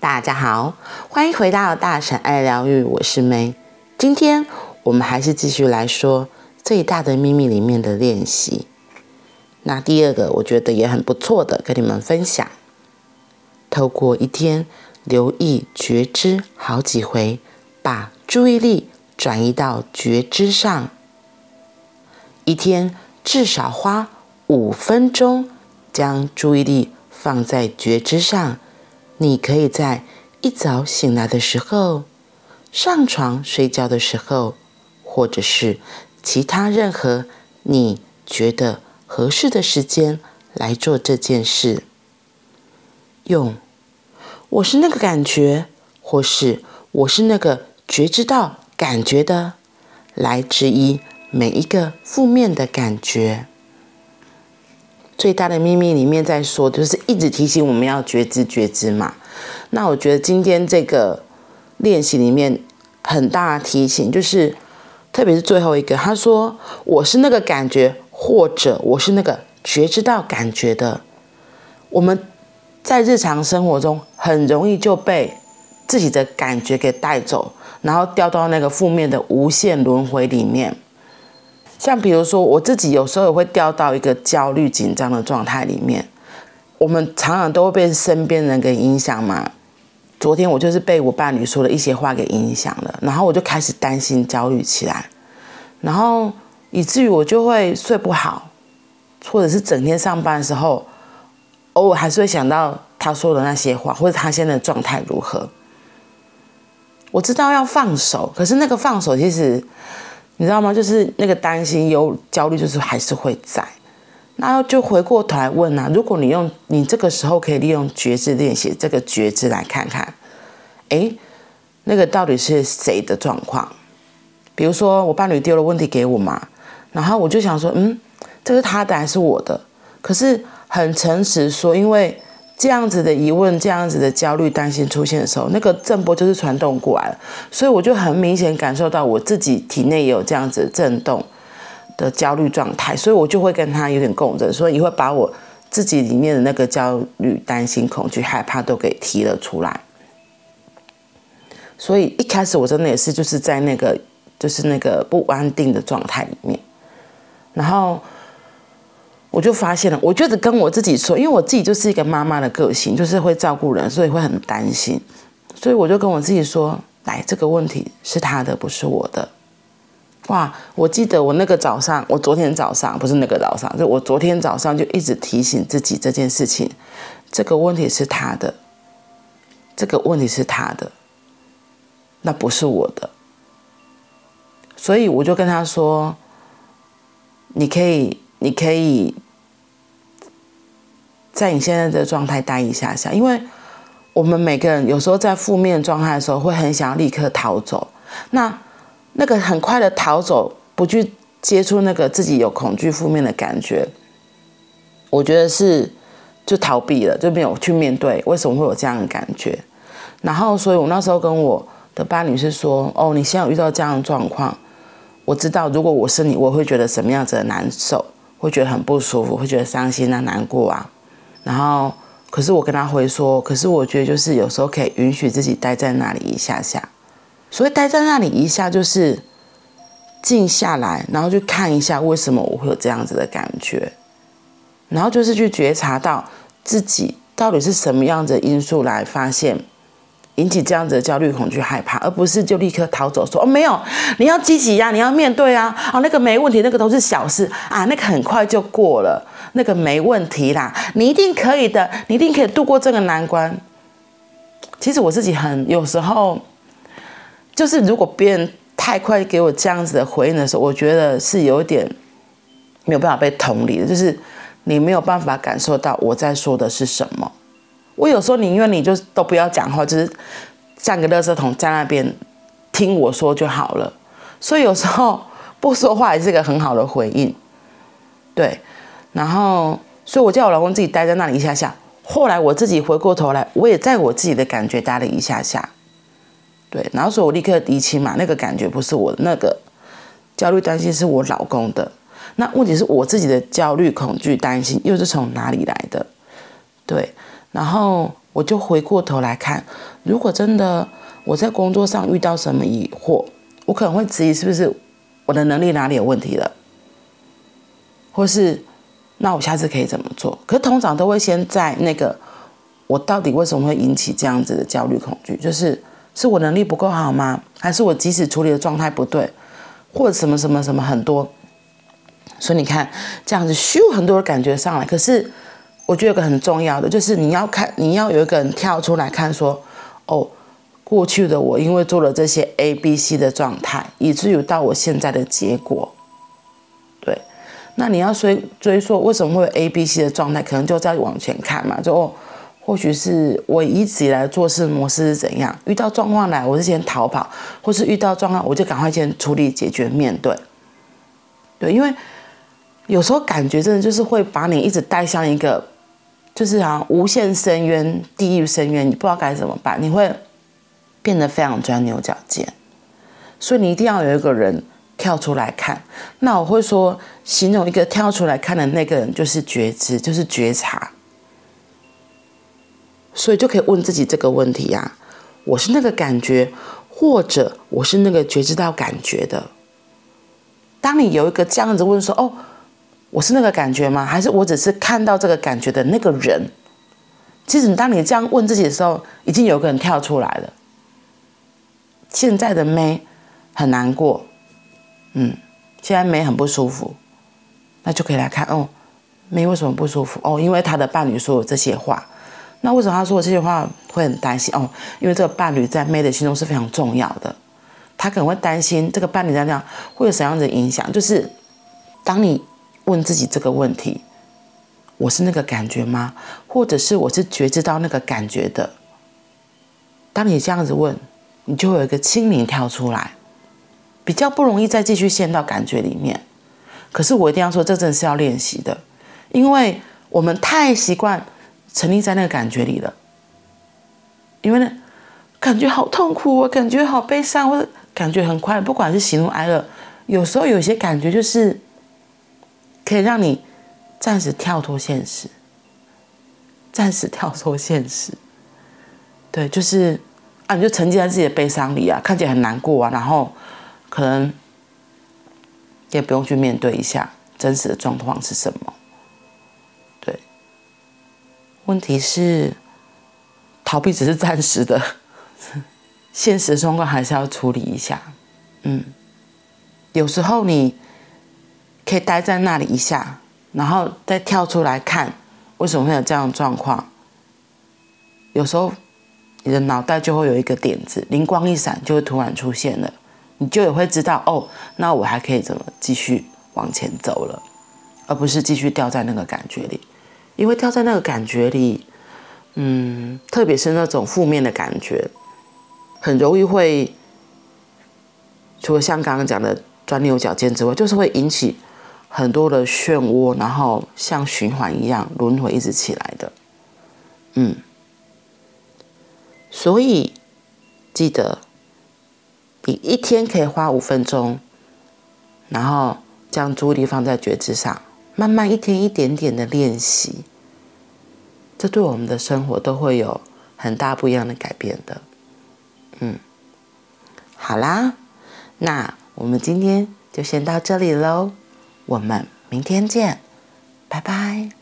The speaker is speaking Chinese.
大家好，欢迎回到大婶爱疗愈，我是梅。今天我们还是继续来说最大的秘密里面的练习。那第二个我觉得也很不错的，跟你们分享。透过一天留意觉知好几回，把注意力转移到觉知上。一天至少花五分钟，将注意力放在觉知上。你可以在一早醒来的时候，上床睡觉的时候，或者是其他任何你觉得合适的时间来做这件事。用“我是那个感觉”或是“我是那个觉知到感觉的”来质疑。每一个负面的感觉，最大的秘密里面在说，就是一直提醒我们要觉知觉知嘛。那我觉得今天这个练习里面很大的提醒，就是特别是最后一个，他说我是那个感觉，或者我是那个觉知到感觉的。我们在日常生活中很容易就被自己的感觉给带走，然后掉到那个负面的无限轮回里面。像比如说，我自己有时候也会掉到一个焦虑紧张的状态里面。我们常常都会被身边人给影响嘛。昨天我就是被我伴侣说的一些话给影响了，然后我就开始担心、焦虑起来，然后以至于我就会睡不好，或者是整天上班的时候，偶尔还是会想到他说的那些话，或者他现在的状态如何。我知道要放手，可是那个放手其实。你知道吗？就是那个担心、忧、焦虑，就是还是会在。那就回过头来问啊，如果你用你这个时候可以利用觉知练习这个觉知来看看，诶，那个到底是谁的状况？比如说我伴侣丢了问题给我嘛，然后我就想说，嗯，这是他的还是我的？可是很诚实说，因为。这样子的疑问，这样子的焦虑、担心出现的时候，那个震波就是传动过来，所以我就很明显感受到我自己体内也有这样子震动的焦虑状态，所以我就会跟他有点共振，所以也会把我自己里面的那个焦虑、担心、恐惧、害怕都给提了出来。所以一开始我真的也是就是在那个就是那个不安定的状态里面，然后。我就发现了，我觉得跟我自己说，因为我自己就是一个妈妈的个性，就是会照顾人，所以会很担心，所以我就跟我自己说，来，这个问题是他的，不是我的。哇，我记得我那个早上，我昨天早上不是那个早上，就我昨天早上就一直提醒自己这件事情，这个问题是他的，这个问题是他的，那不是我的。所以我就跟他说，你可以。你可以在你现在的状态待一下下，因为我们每个人有时候在负面状态的时候，会很想要立刻逃走。那那个很快的逃走，不去接触那个自己有恐惧、负面的感觉，我觉得是就逃避了，就没有去面对为什么会有这样的感觉。然后，所以我那时候跟我的伴侣是说：“哦，你现在遇到这样的状况，我知道，如果我是你，我会觉得什么样子的难受。”会觉得很不舒服，会觉得伤心啊、难过啊。然后，可是我跟他回说，可是我觉得就是有时候可以允许自己待在那里一下下。所以待在那里一下，就是静下来，然后去看一下为什么我会有这样子的感觉，然后就是去觉察到自己到底是什么样的因素来发现。引起这样子的焦虑、恐惧、害怕，而不是就立刻逃走，说哦没有，你要积极呀，你要面对啊，哦那个没问题，那个都是小事啊，那个很快就过了，那个没问题啦，你一定可以的，你一定可以度过这个难关。其实我自己很有时候，就是如果别人太快给我这样子的回应的时候，我觉得是有点没有办法被同理的，就是你没有办法感受到我在说的是什么。我有时候宁愿你就都不要讲话，就是像个垃圾桶在那边听我说就好了。所以有时候不说话也是一个很好的回应，对。然后，所以我叫我老公自己待在那里一下下。后来我自己回过头来，我也在我自己的感觉待了一下下，对。然后所以我立刻离清嘛，那个感觉不是我的，那个焦虑担心是我老公的。那问题是我自己的焦虑恐惧担心又是从哪里来的？对。然后我就回过头来看，如果真的我在工作上遇到什么疑惑，我可能会质疑是不是我的能力哪里有问题了，或是那我下次可以怎么做？可是通常都会先在那个我到底为什么会引起这样子的焦虑恐惧，就是是我能力不够好吗？还是我即使处理的状态不对，或者什么什么什么很多？所以你看这样子咻很多的感觉上来，可是。我觉得有个很重要的，就是你要看，你要有一个人跳出来看，说，哦，过去的我因为做了这些 A、B、C 的状态，以至于到我现在的结果。对，那你要追追溯为什么会有 A、B、C 的状态，可能就再往前看嘛，就哦，或许是我一直以来做事模式是怎样，遇到状况来，我是先逃跑，或是遇到状况，我就赶快先处理、解决、面对。对，因为有时候感觉真的就是会把你一直带向一个。就是啊，无限深渊、地狱深渊，你不知道该怎么办，你会变得非常钻牛角尖。所以你一定要有一个人跳出来看。那我会说，形容一个跳出来看的那个人，就是觉知，就是觉察。所以就可以问自己这个问题啊：我是那个感觉，或者我是那个觉知到感觉的？当你有一个这样子问说：“哦。”我是那个感觉吗？还是我只是看到这个感觉的那个人？其实，当你这样问自己的时候，已经有个人跳出来了。现在的梅很难过，嗯，现在梅很不舒服，那就可以来看哦梅为什么不舒服？哦，因为他的伴侣说了这些话。那为什么他说的这些话会很担心？哦，因为这个伴侣在梅的心中是非常重要的，他可能会担心这个伴侣在这样会有什么样的影响？就是当你。问自己这个问题：我是那个感觉吗？或者是我是觉知到那个感觉的？当你这样子问，你就会有一个清明跳出来，比较不容易再继续陷到感觉里面。可是我一定要说，这真的是要练习的，因为我们太习惯沉溺在那个感觉里了。因为呢，感觉好痛苦，我感觉好悲伤，或者感觉很快，不管是喜怒哀乐，有时候有些感觉就是。可以让你暂时跳脱现实，暂时跳脱现实。对，就是啊，你就沉浸在自己的悲伤里啊，看起来很难过啊，然后可能也不用去面对一下真实的状况是什么。对，问题是逃避只是暂时的，现实的状况还是要处理一下。嗯，有时候你。可以待在那里一下，然后再跳出来看，为什么会有这样的状况？有时候你的脑袋就会有一个点子，灵光一闪，就会突然出现了，你就也会知道哦，那我还可以怎么继续往前走了，而不是继续掉在那个感觉里，因为掉在那个感觉里，嗯，特别是那种负面的感觉，很容易会，除了像刚刚讲的钻牛角尖之外，就是会引起。很多的漩涡，然后像循环一样轮回一直起来的，嗯，所以记得你一天可以花五分钟，然后将注意力放在觉知上，慢慢一天一点点的练习，这对我们的生活都会有很大不一样的改变的，嗯，好啦，那我们今天就先到这里喽。我们明天见，拜拜。